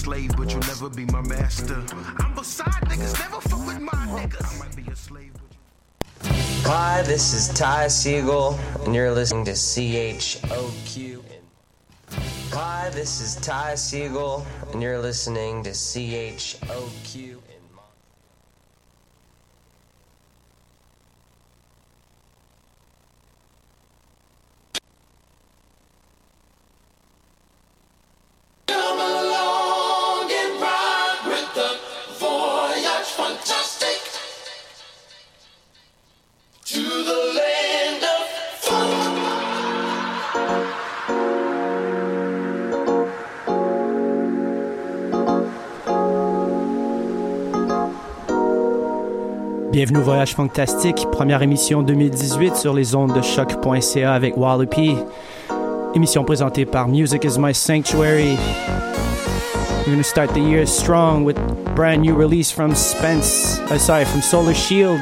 slave, but you'll never be my master. I'm beside niggas, never fuck with my niggas. Hi, this is Ty Siegel, and you're listening to CHOQ. Hi, this is Ty Siegel, and you're listening to CHOQ. Voyage Fantastique, première émission 2018 sur les ondes de choc.ca avec Wallopy. Émission présentée par Music is My Sanctuary. We're gonna start the year strong with brand new release from Spence, uh, sorry, from Solar Shield.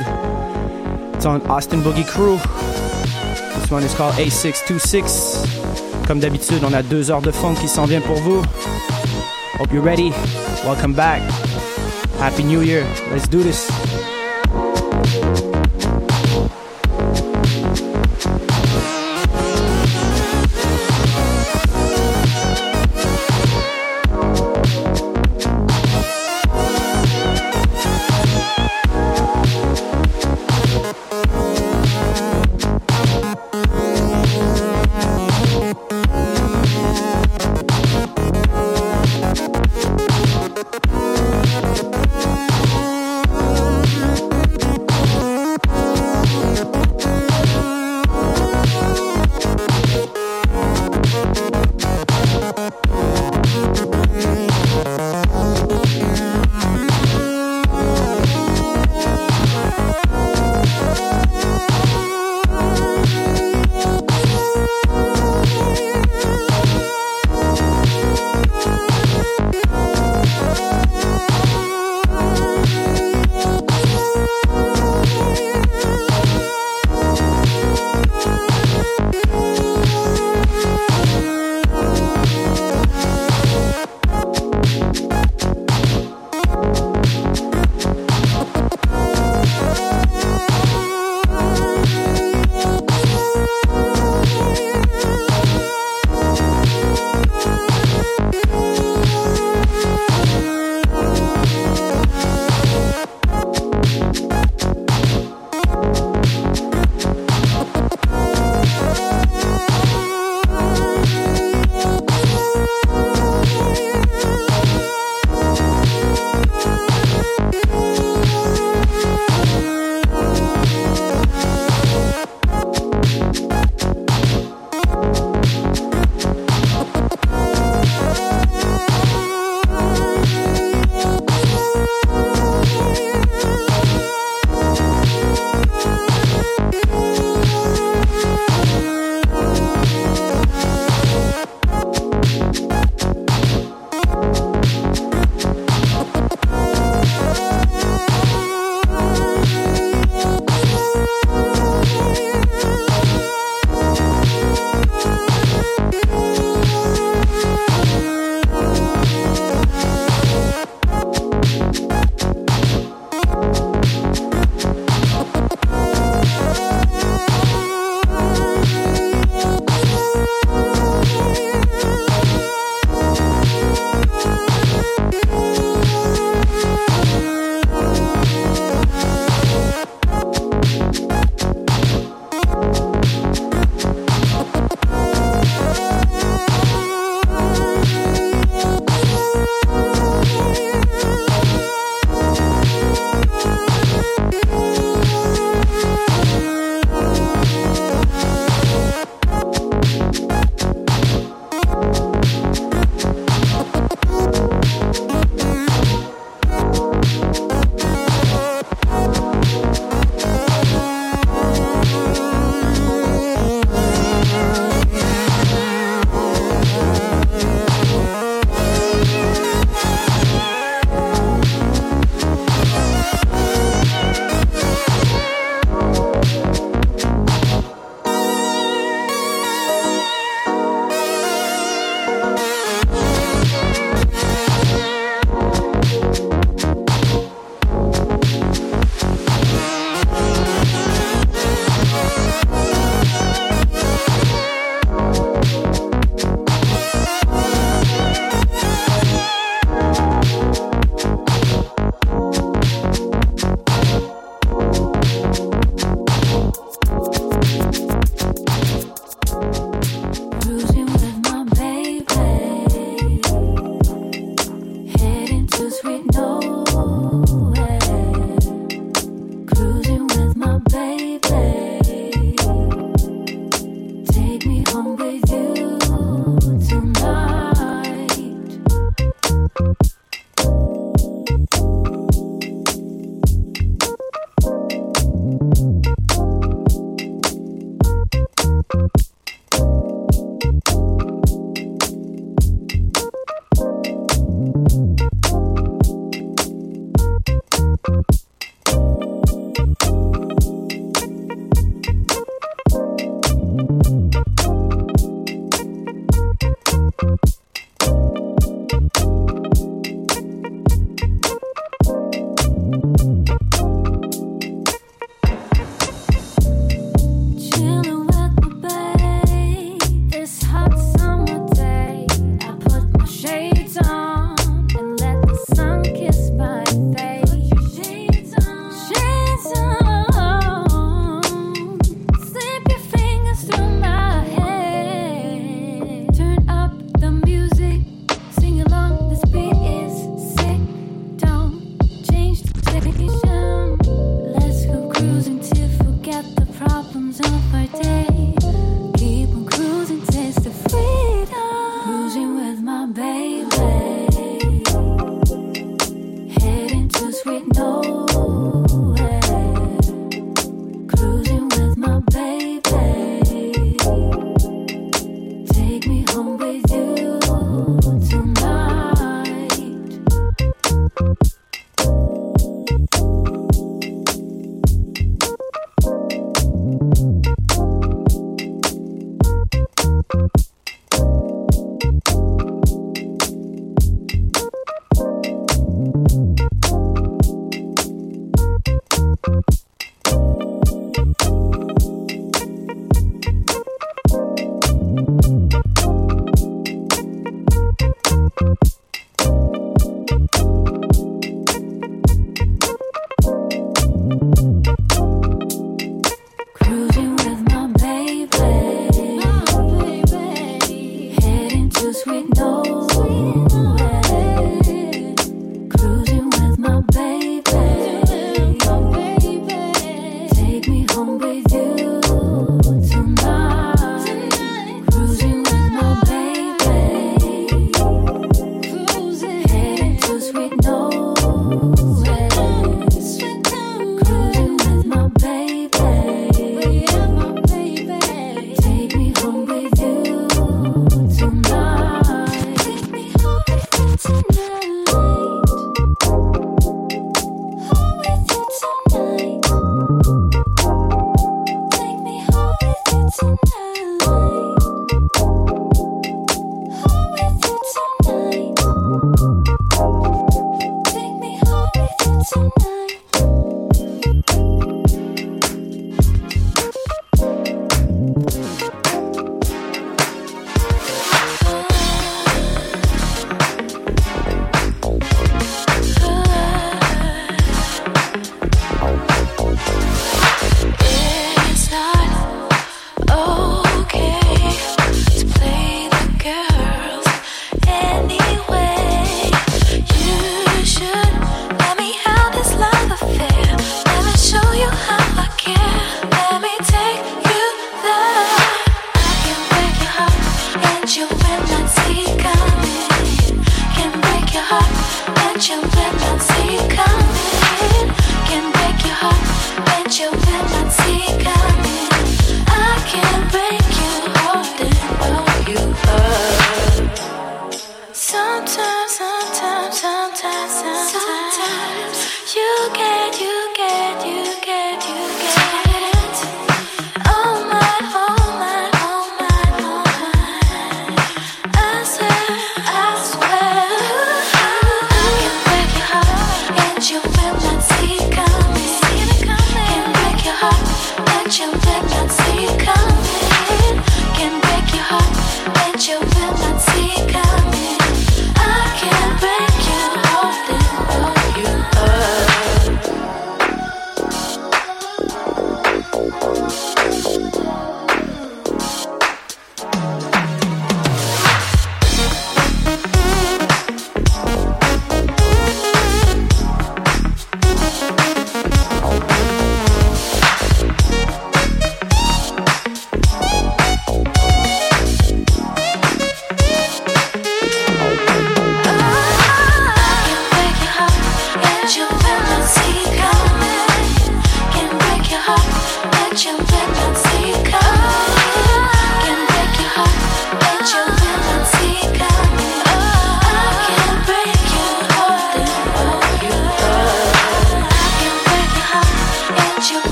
It's on Austin Boogie Crew. This one is called A626. Comme d'habitude, on a deux heures de funk qui s'en vient pour vous. Hope you're ready. Welcome back. Happy New Year. Let's do this.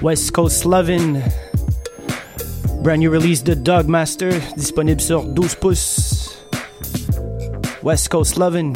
West Coast Lovin', brand new release the de Dogmaster, disponible sur 12 pouces. West Coast Lovin'.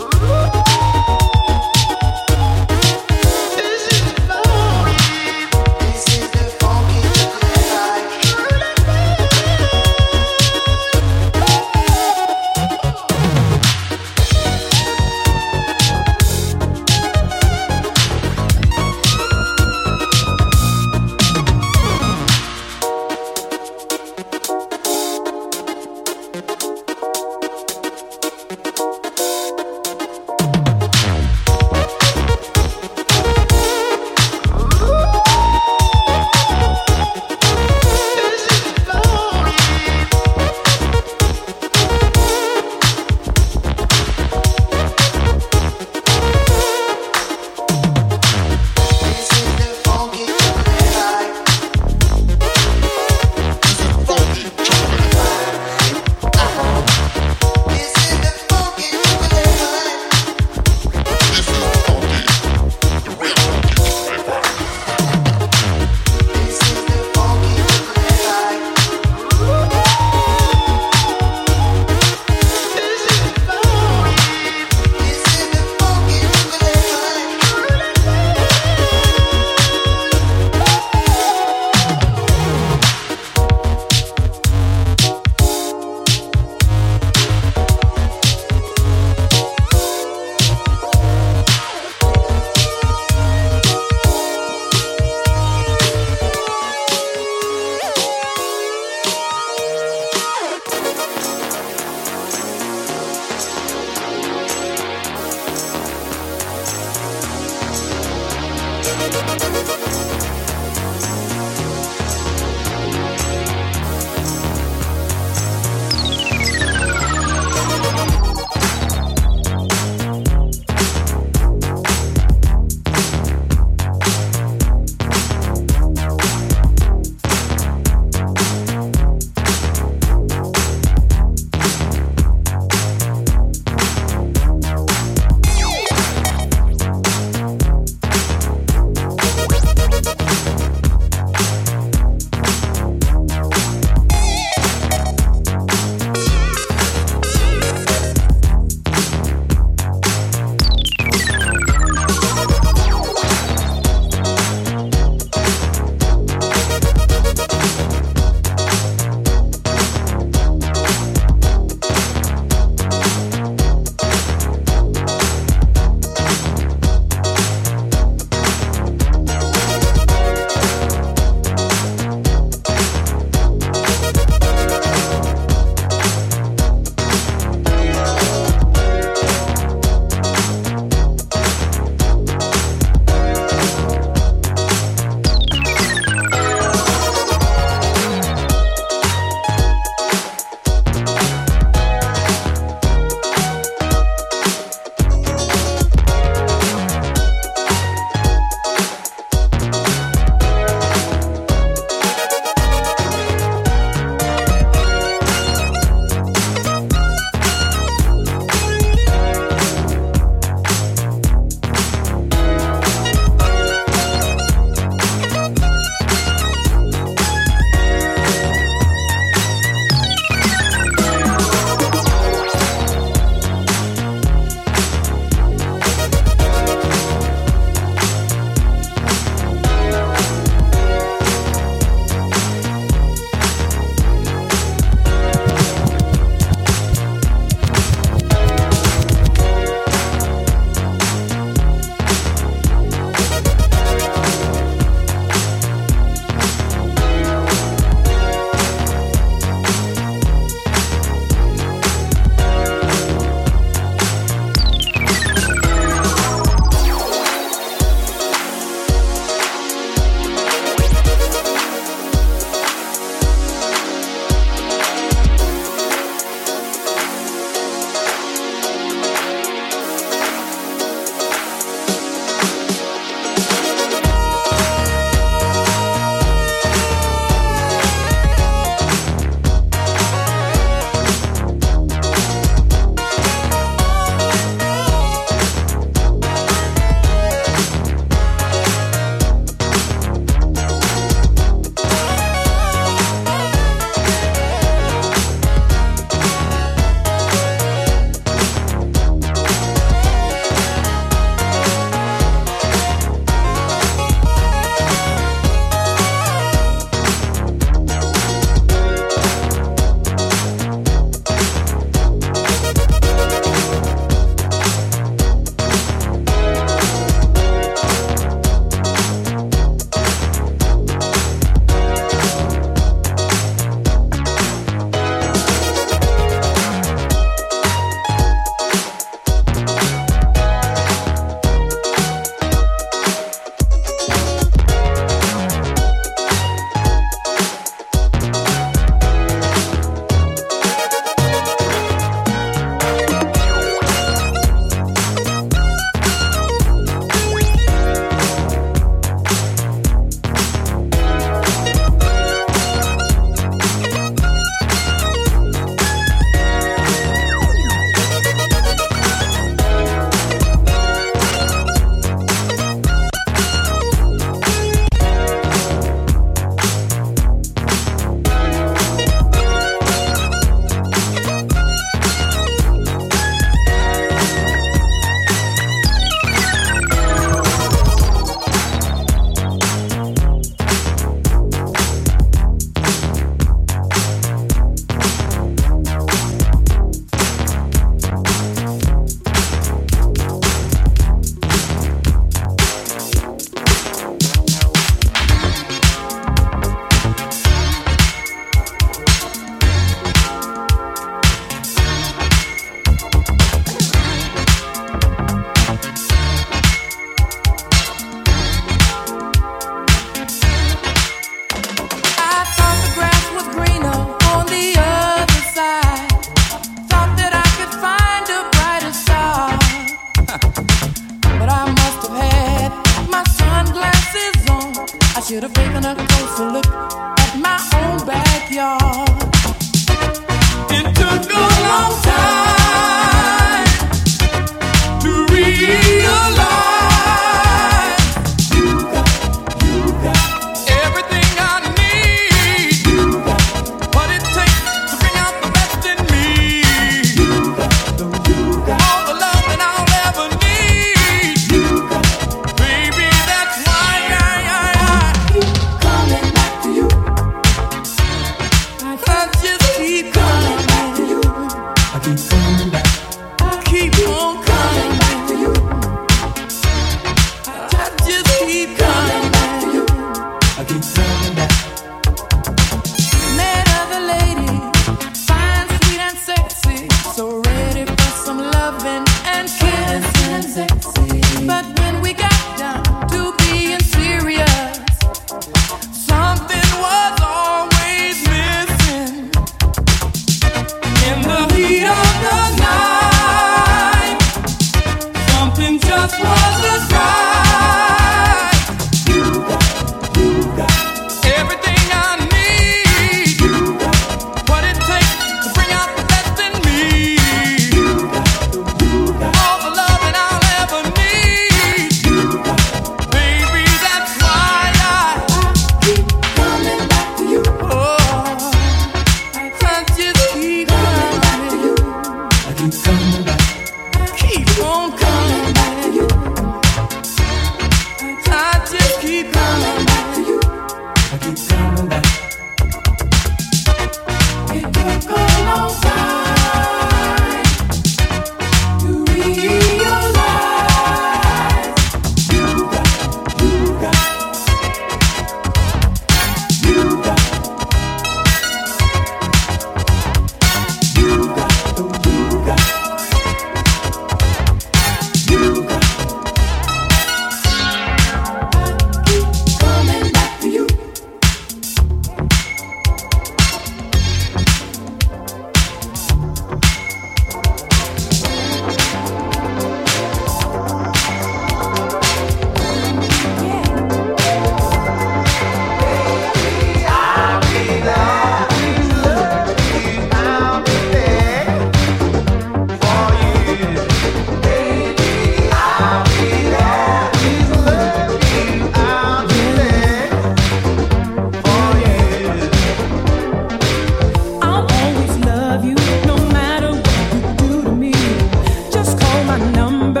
my number.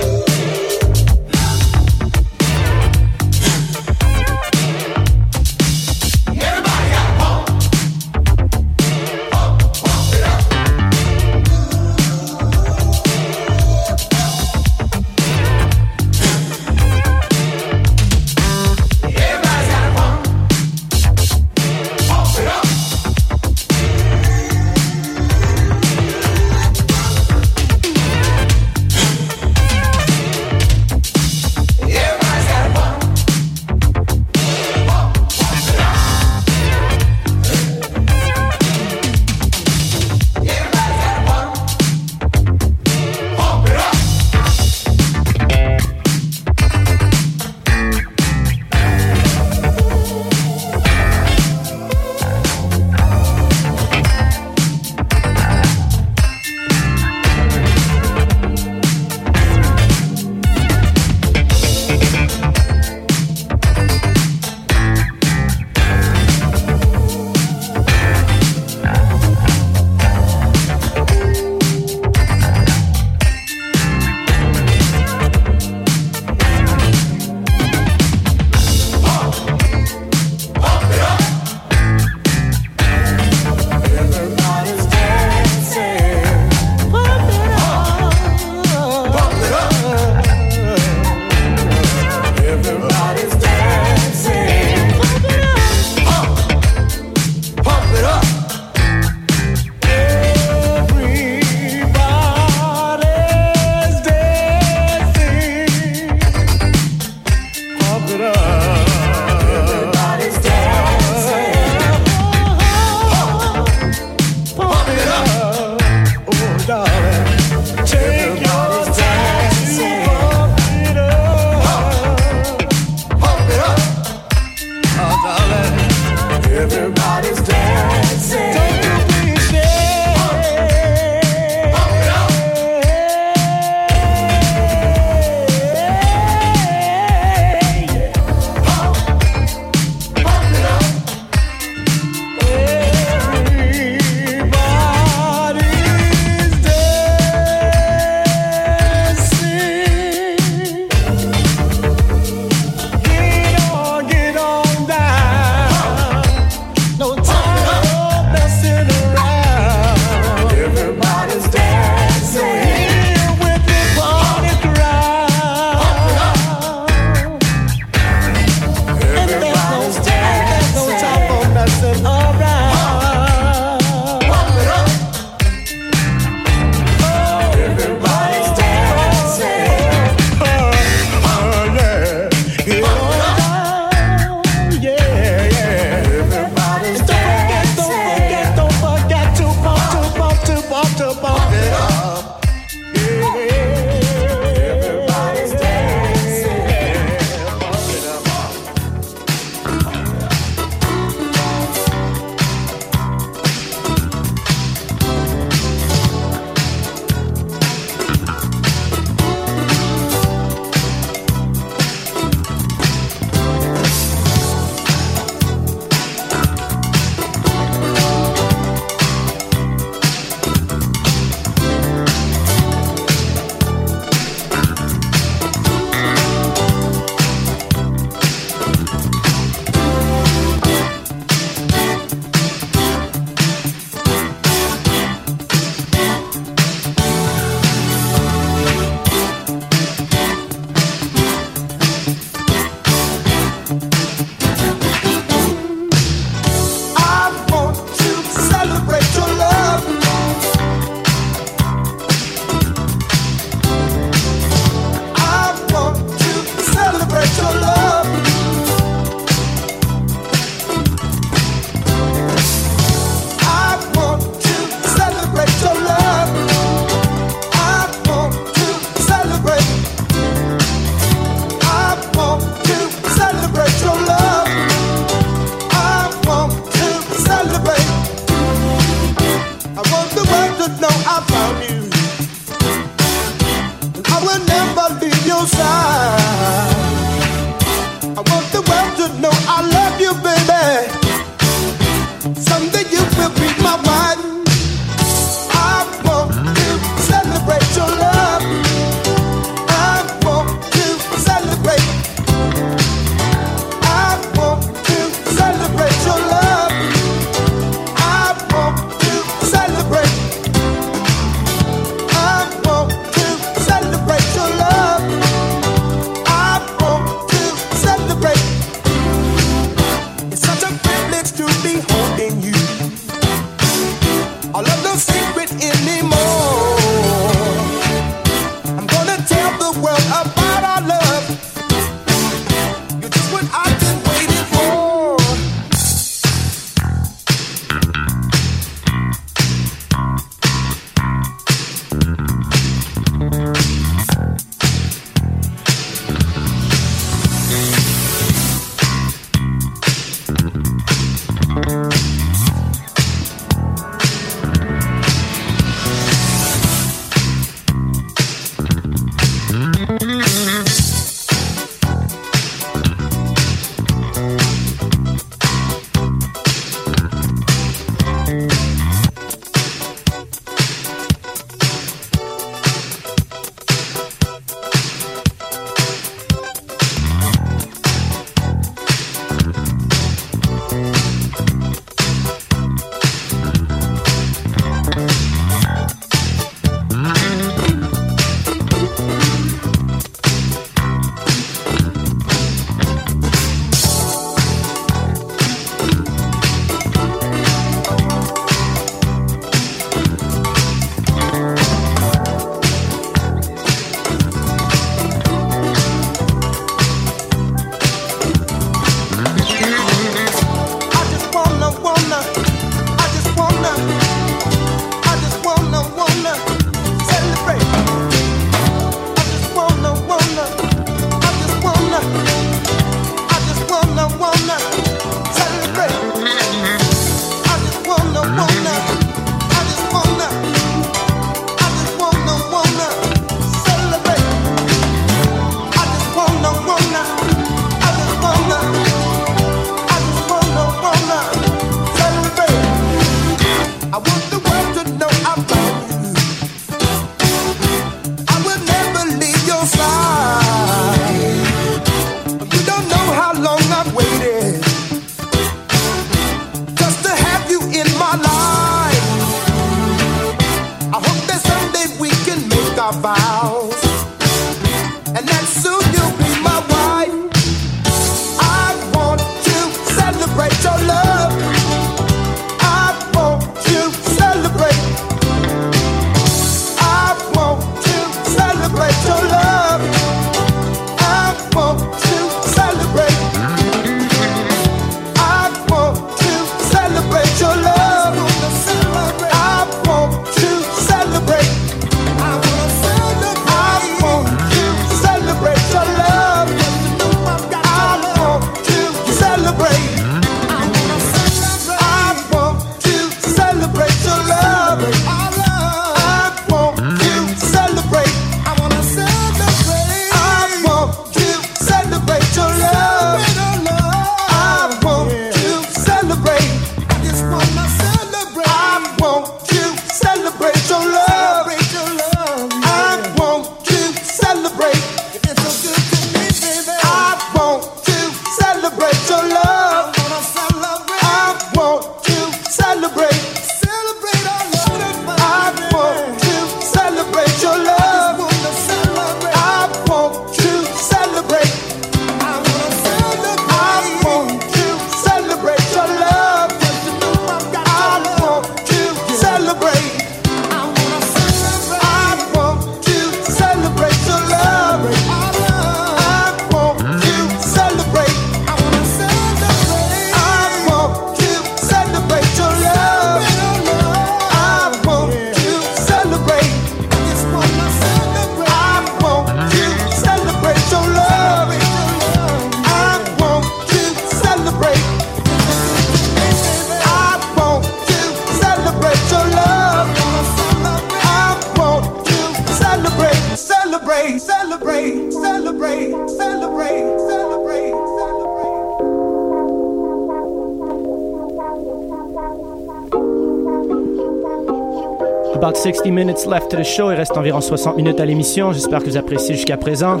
60 minutes left the show. Il reste environ 60 minutes à l'émission. J'espère que vous appréciez jusqu'à présent.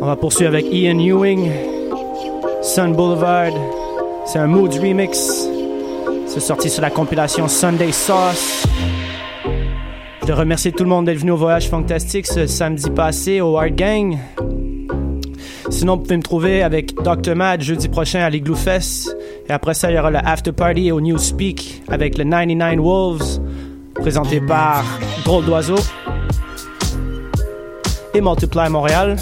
On va poursuivre avec Ian Ewing, Sun Boulevard. C'est un Moods remix. C'est sorti sur la compilation Sunday Sauce. Je veux remercier tout le monde d'être venu au voyage fantastique ce samedi passé au Art Gang. Sinon, vous pouvez me trouver avec Dr. Mad jeudi prochain à l'Igloo Fest. Et après ça, il y aura le After Party au New Speak avec le 99 Wolves présenté par Drôle d'Oiseau et Multiply Montréal.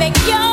make your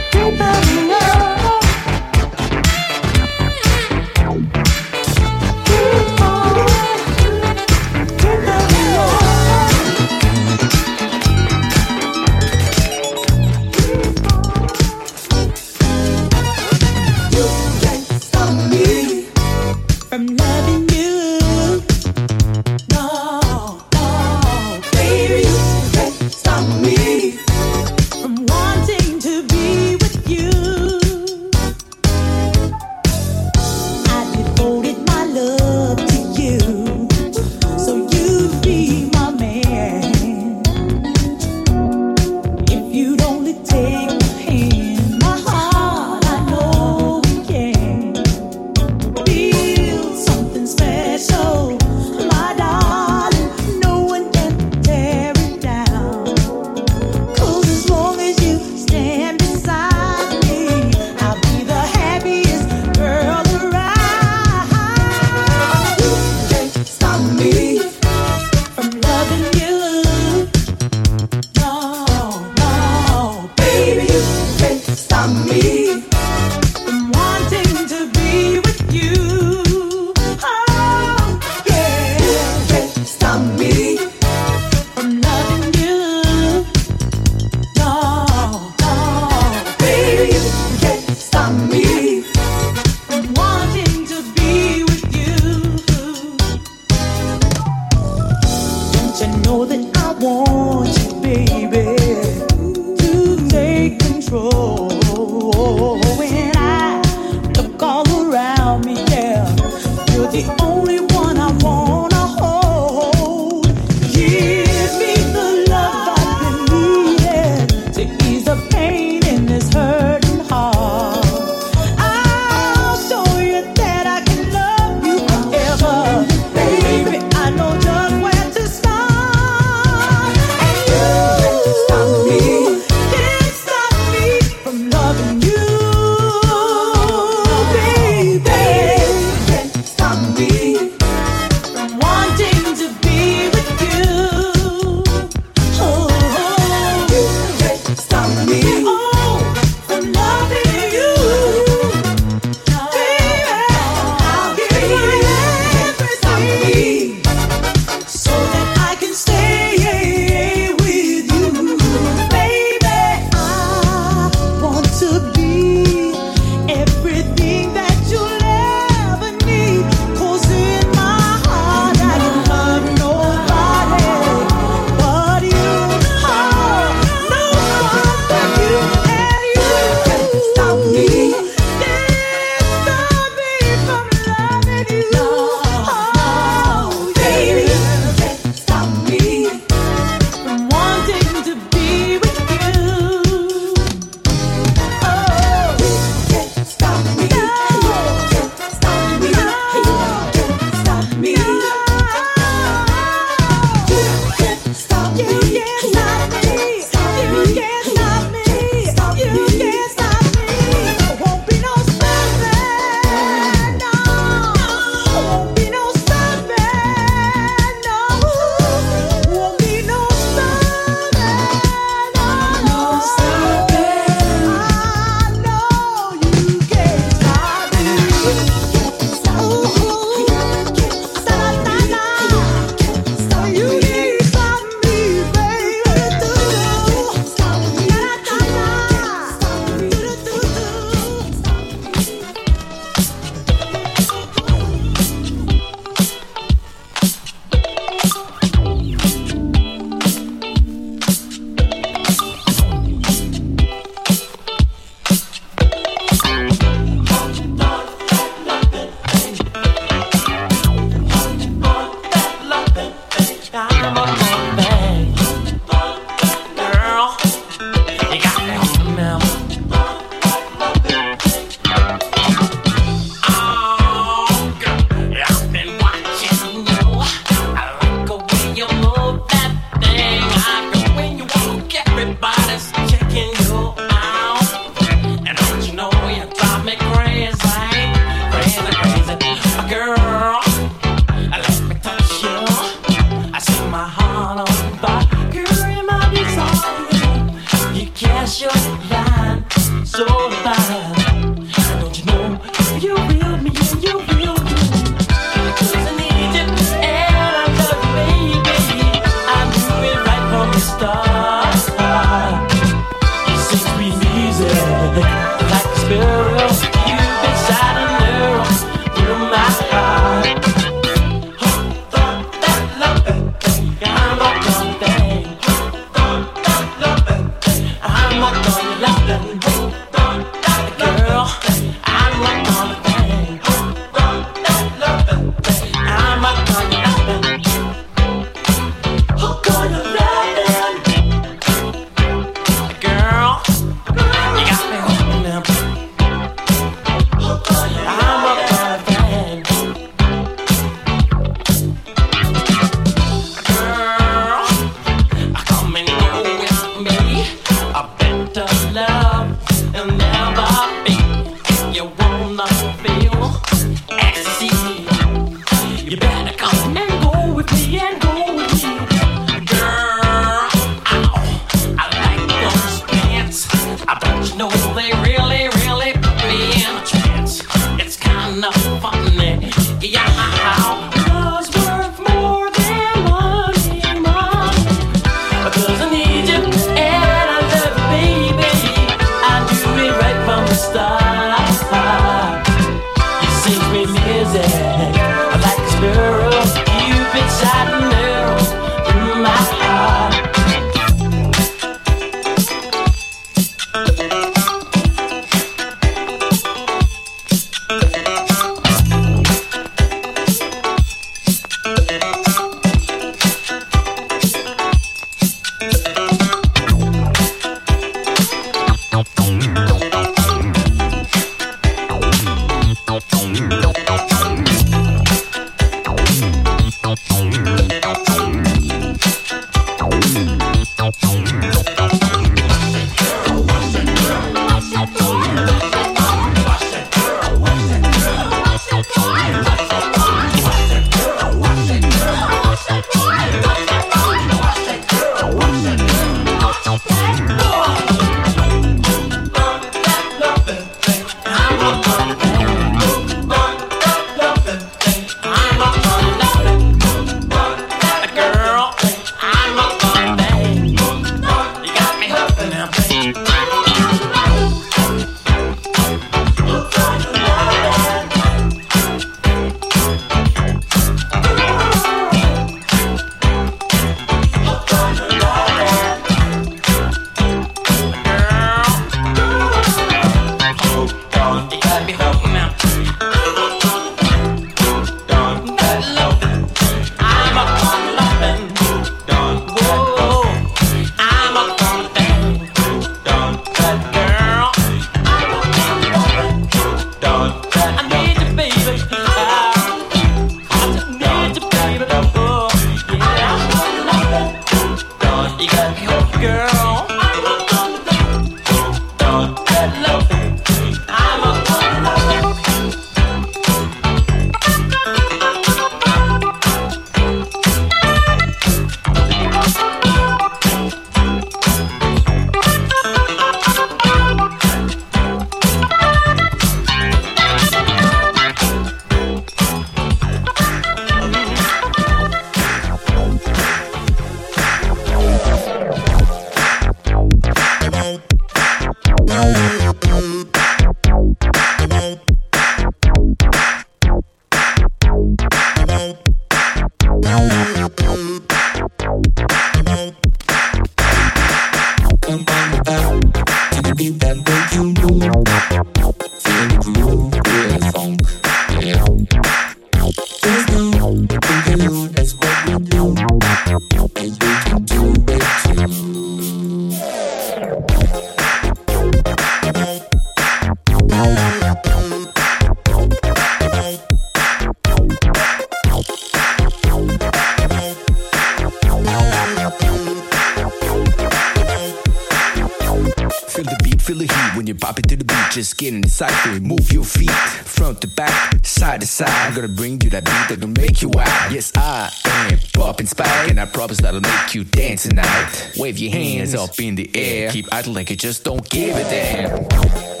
tonight. Wave your hands up in the air, keep acting like you just don't give a damn.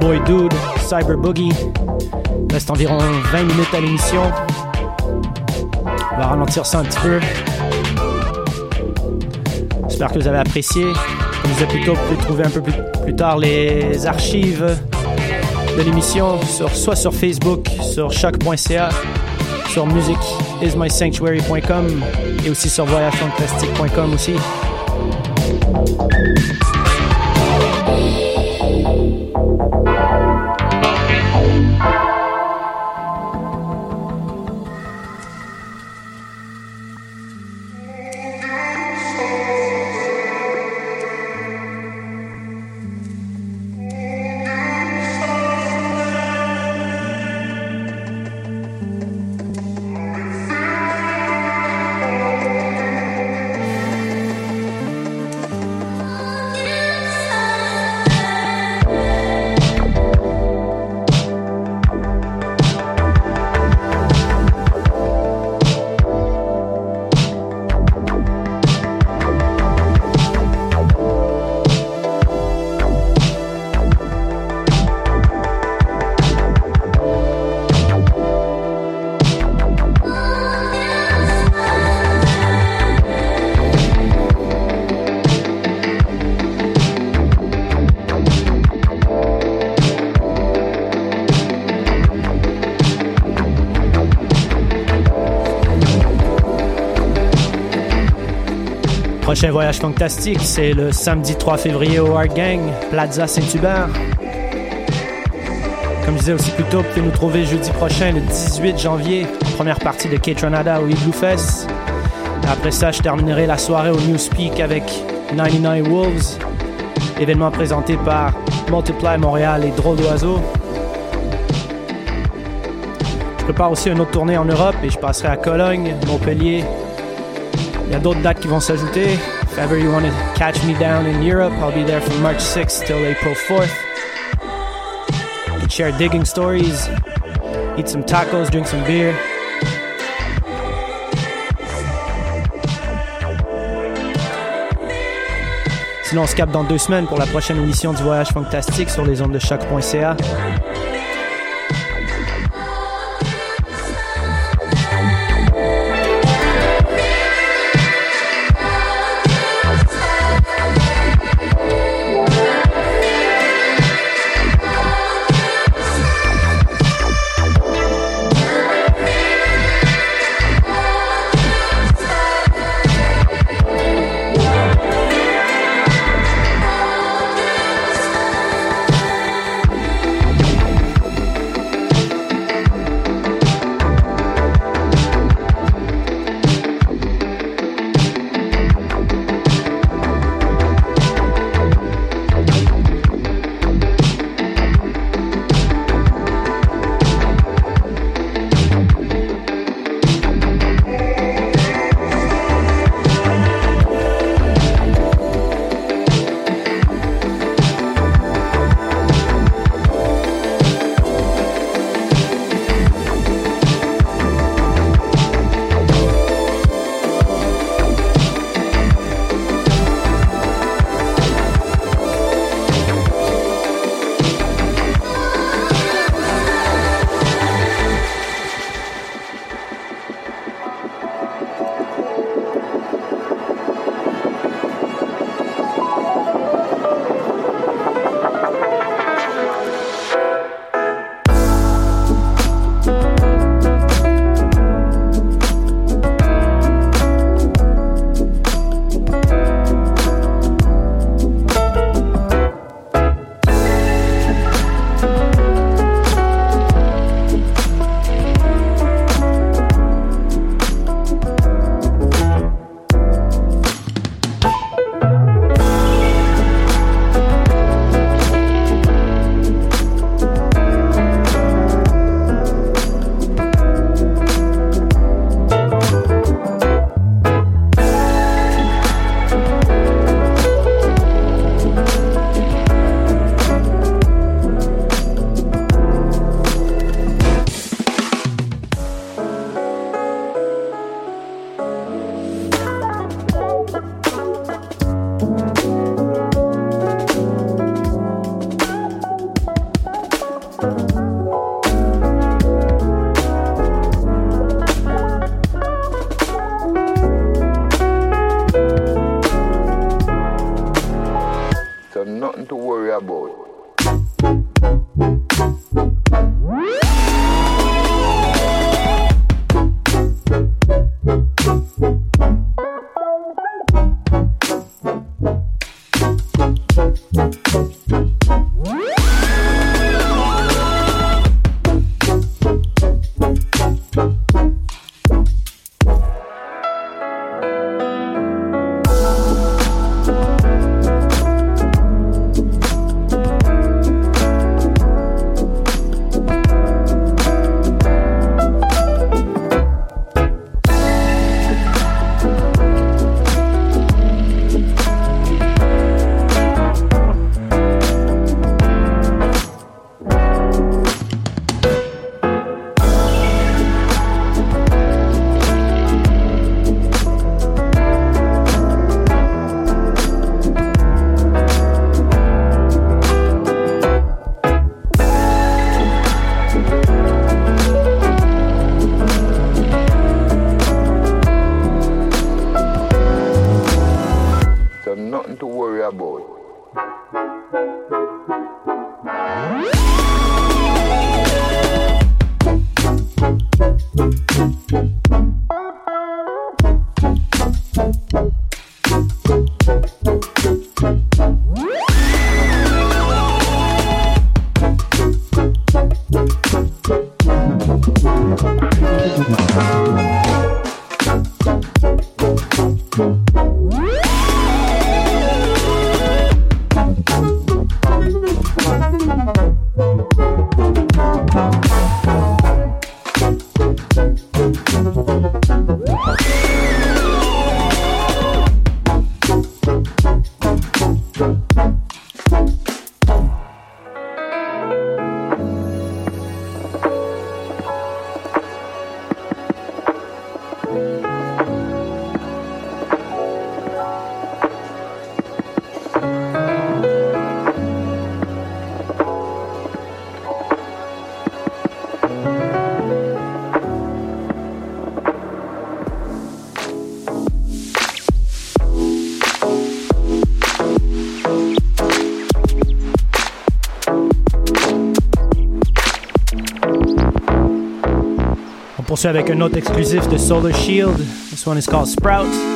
Boy Dude, Cyber Boogie. Reste environ 20 minutes à l'émission. On va ralentir ça un petit peu. J'espère que vous avez apprécié. Je disais vous trouver un peu plus, tard les archives de l'émission sur, soit sur Facebook, sur choc.ca, sur musicismysanctuary.com et aussi sur voyagefantastique.com aussi. Prochain voyage fantastique, c'est le samedi 3 février au Art Gang, Plaza Saint-Hubert. Comme je disais aussi plus tôt, vous pouvez nous trouver jeudi prochain, le 18 janvier, première partie de K-Tronada au Igloo Fest. Après ça, je terminerai la soirée au Newspeak avec 99 Wolves, événement présenté par Multiply Montréal et Drôle d'Oiseau. Je prépare aussi une autre tournée en Europe et je passerai à Cologne, Montpellier, il y a d'autres dates qui vont s'ajouter. If ever you want to catch me down in Europe, I'll be there from March 6th till April 4th. You can share digging stories, eat some tacos, drink some beer. Sinon, on se capte dans deux semaines pour la prochaine émission du Voyage Fantastique sur les ondes de choc.ca. poursuit avec un autre exclusif de Solar Shield. This one is called Sprout.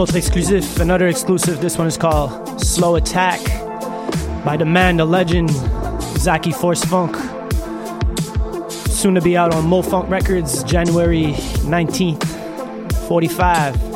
Autre exclusive, another exclusive. This one is called Slow Attack by the man, the legend, Zaki Force Funk. Soon to be out on Mo Funk Records, January 19th, 45.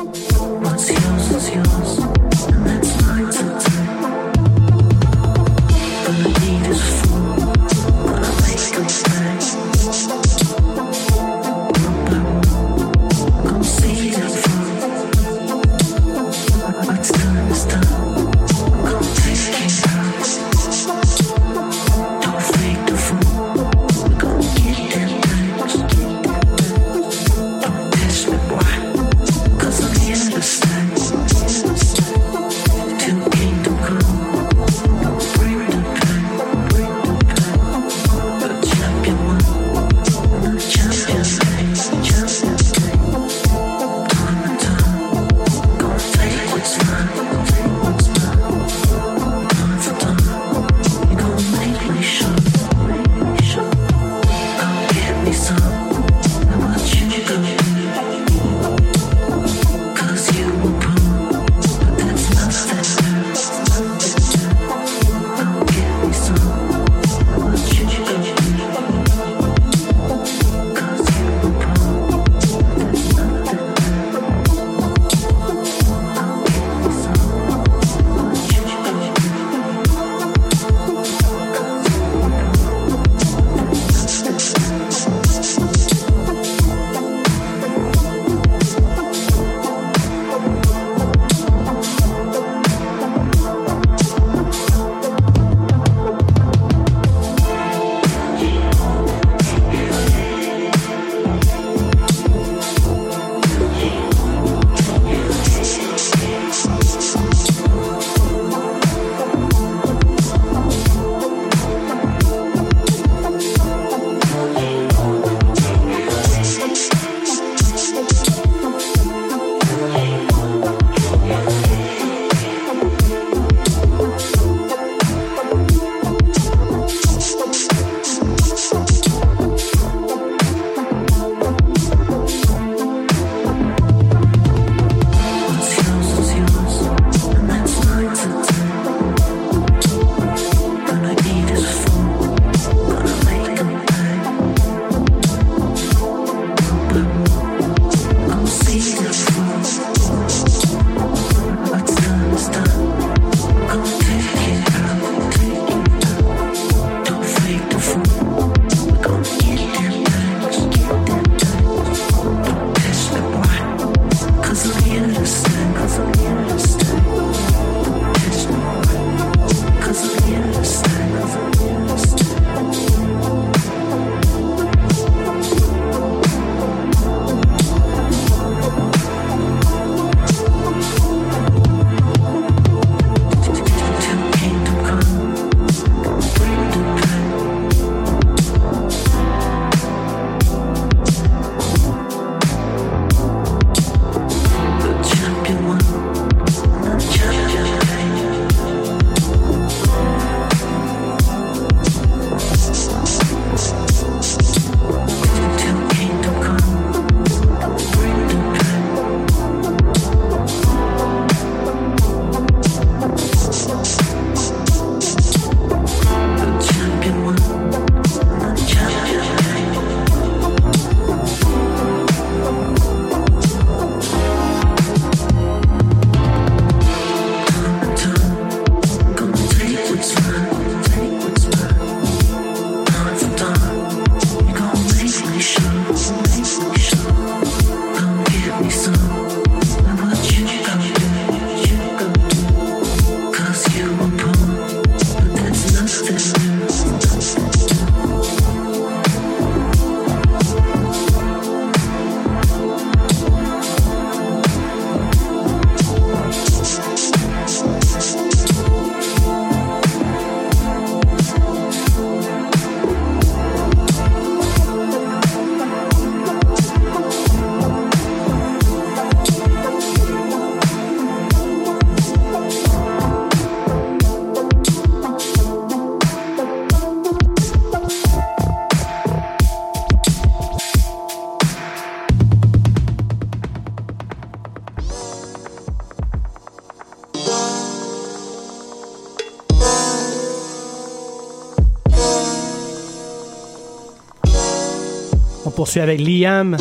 Poursuit avec Liam,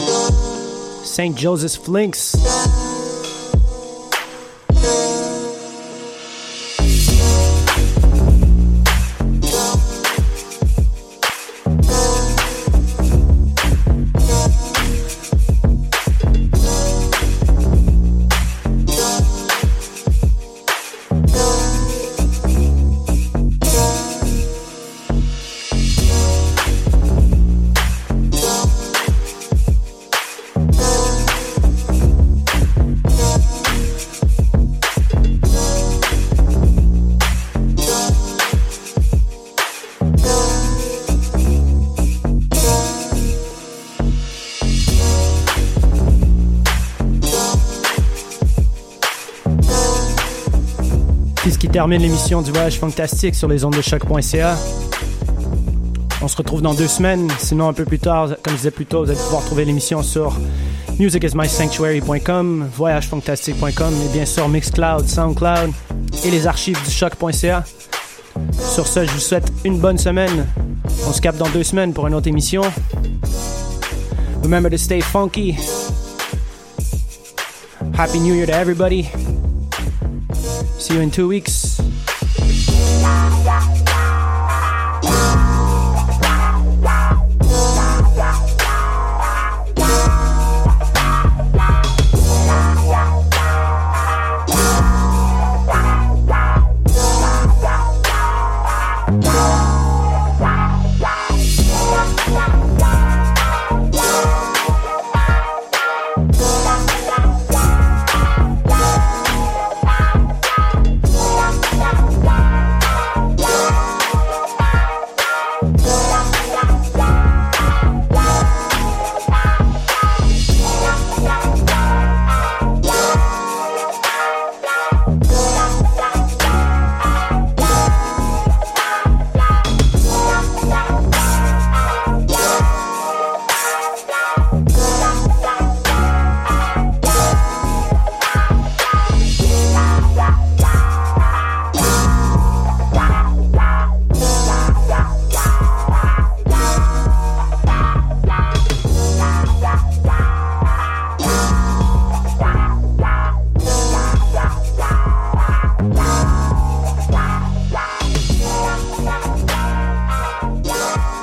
St. Joseph Flinks. Termine l'émission du voyage fantastique sur les ondes de choc.ca. On se retrouve dans deux semaines. Sinon, un peu plus tard, comme je disais plus tôt, vous allez pouvoir trouver l'émission sur musicismysanctuary.com, voyagefantastique.com et bien sûr Mixcloud, Soundcloud et les archives du choc.ca. Sur ce, je vous souhaite une bonne semaine. On se capte dans deux semaines pour une autre émission. Remember to stay funky. Happy New Year to everybody. See you in two weeks.